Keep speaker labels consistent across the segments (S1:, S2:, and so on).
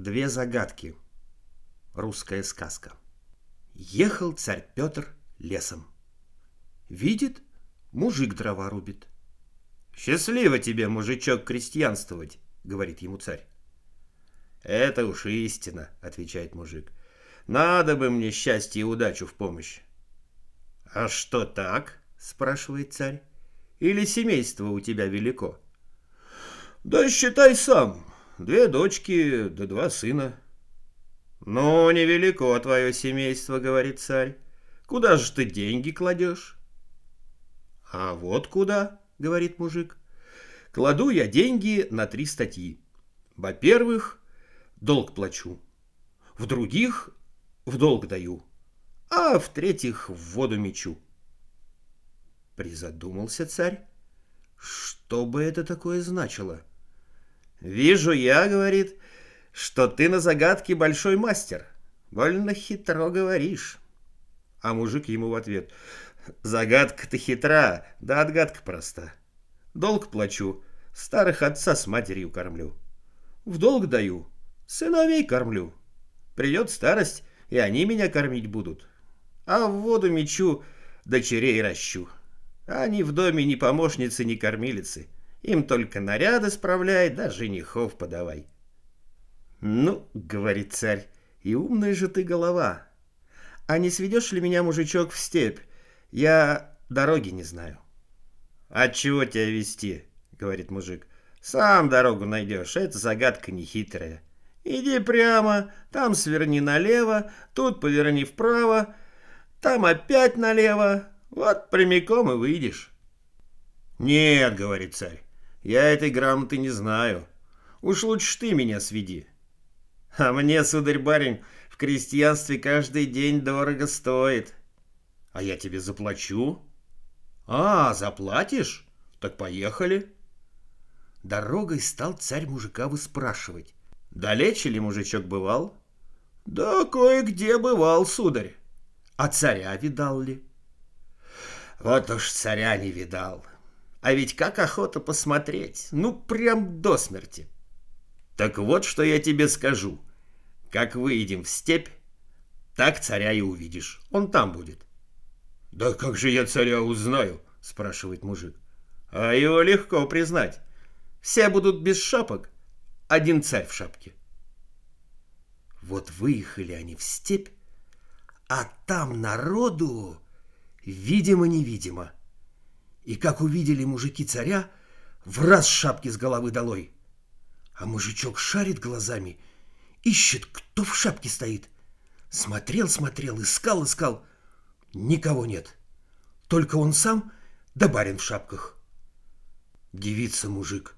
S1: Две загадки. Русская сказка. Ехал царь Петр лесом. Видит, мужик дрова рубит. «Счастливо тебе, мужичок, крестьянствовать», — говорит ему царь. «Это уж истина», — отвечает мужик. «Надо бы мне счастье и удачу в помощь». «А что так?» — спрашивает царь. «Или семейство у тебя велико?» «Да считай сам. Две дочки да два сына». «Ну, невелико твое семейство», — говорит царь. «Куда же ты деньги кладешь?» «А вот куда», — говорит мужик. «Кладу я деньги на три статьи. Во-первых, долг плачу. В других в долг даю. А в-третьих, в воду мечу». Призадумался царь. Что бы это такое значило? «Вижу я, — говорит, — что ты на загадки большой мастер. Больно хитро говоришь». А мужик ему в ответ. «Загадка-то хитра, да отгадка проста. Долг плачу, старых отца с матерью кормлю. В долг даю, сыновей кормлю. Придет старость, и они меня кормить будут. А в воду мечу, дочерей ращу. Они в доме ни помощницы, ни кормилицы». Им только наряды справляй, да женихов подавай. Ну, говорит царь, и умная же ты голова. А не сведешь ли меня, мужичок, в степь? Я дороги не знаю. А чего тебя вести? Говорит мужик. Сам дорогу найдешь, это загадка нехитрая. Иди прямо, там сверни налево, тут поверни вправо, там опять налево, вот прямиком и выйдешь. Нет, говорит царь, я этой грамоты не знаю. Уж лучше ты меня сведи. А мне, сударь-барин, в крестьянстве каждый день дорого стоит. А я тебе заплачу. А, заплатишь? Так поехали. Дорогой стал царь мужика выспрашивать. Далече ли мужичок бывал? Да кое-где бывал, сударь. А царя видал ли? Вот уж царя не видал. А ведь как охота посмотреть, ну прям до смерти. Так вот, что я тебе скажу. Как выйдем в степь, так царя и увидишь. Он там будет. Да как же я царя узнаю? Спрашивает мужик. А его легко признать. Все будут без шапок, один царь в шапке. Вот выехали они в степь, а там народу, видимо-невидимо, и как увидели мужики царя, в раз шапки с головы долой. А мужичок шарит глазами, ищет, кто в шапке стоит. Смотрел, смотрел, искал, искал. Никого нет. Только он сам да барин в шапках. Девица мужик.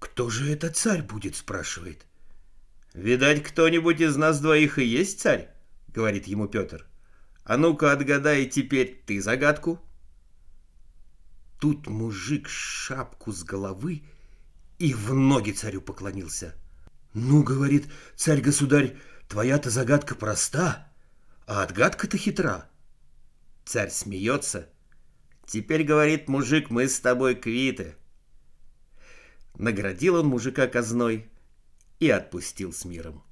S1: «Кто же это царь будет?» — спрашивает. «Видать, кто-нибудь из нас двоих и есть царь?» — говорит ему Петр. «А ну-ка отгадай теперь ты загадку». Тут мужик шапку с головы и в ноги царю поклонился. «Ну, — говорит царь-государь, — твоя-то загадка проста, а отгадка-то хитра». Царь смеется. «Теперь, — говорит мужик, — мы с тобой квиты». Наградил он мужика казной и отпустил с миром.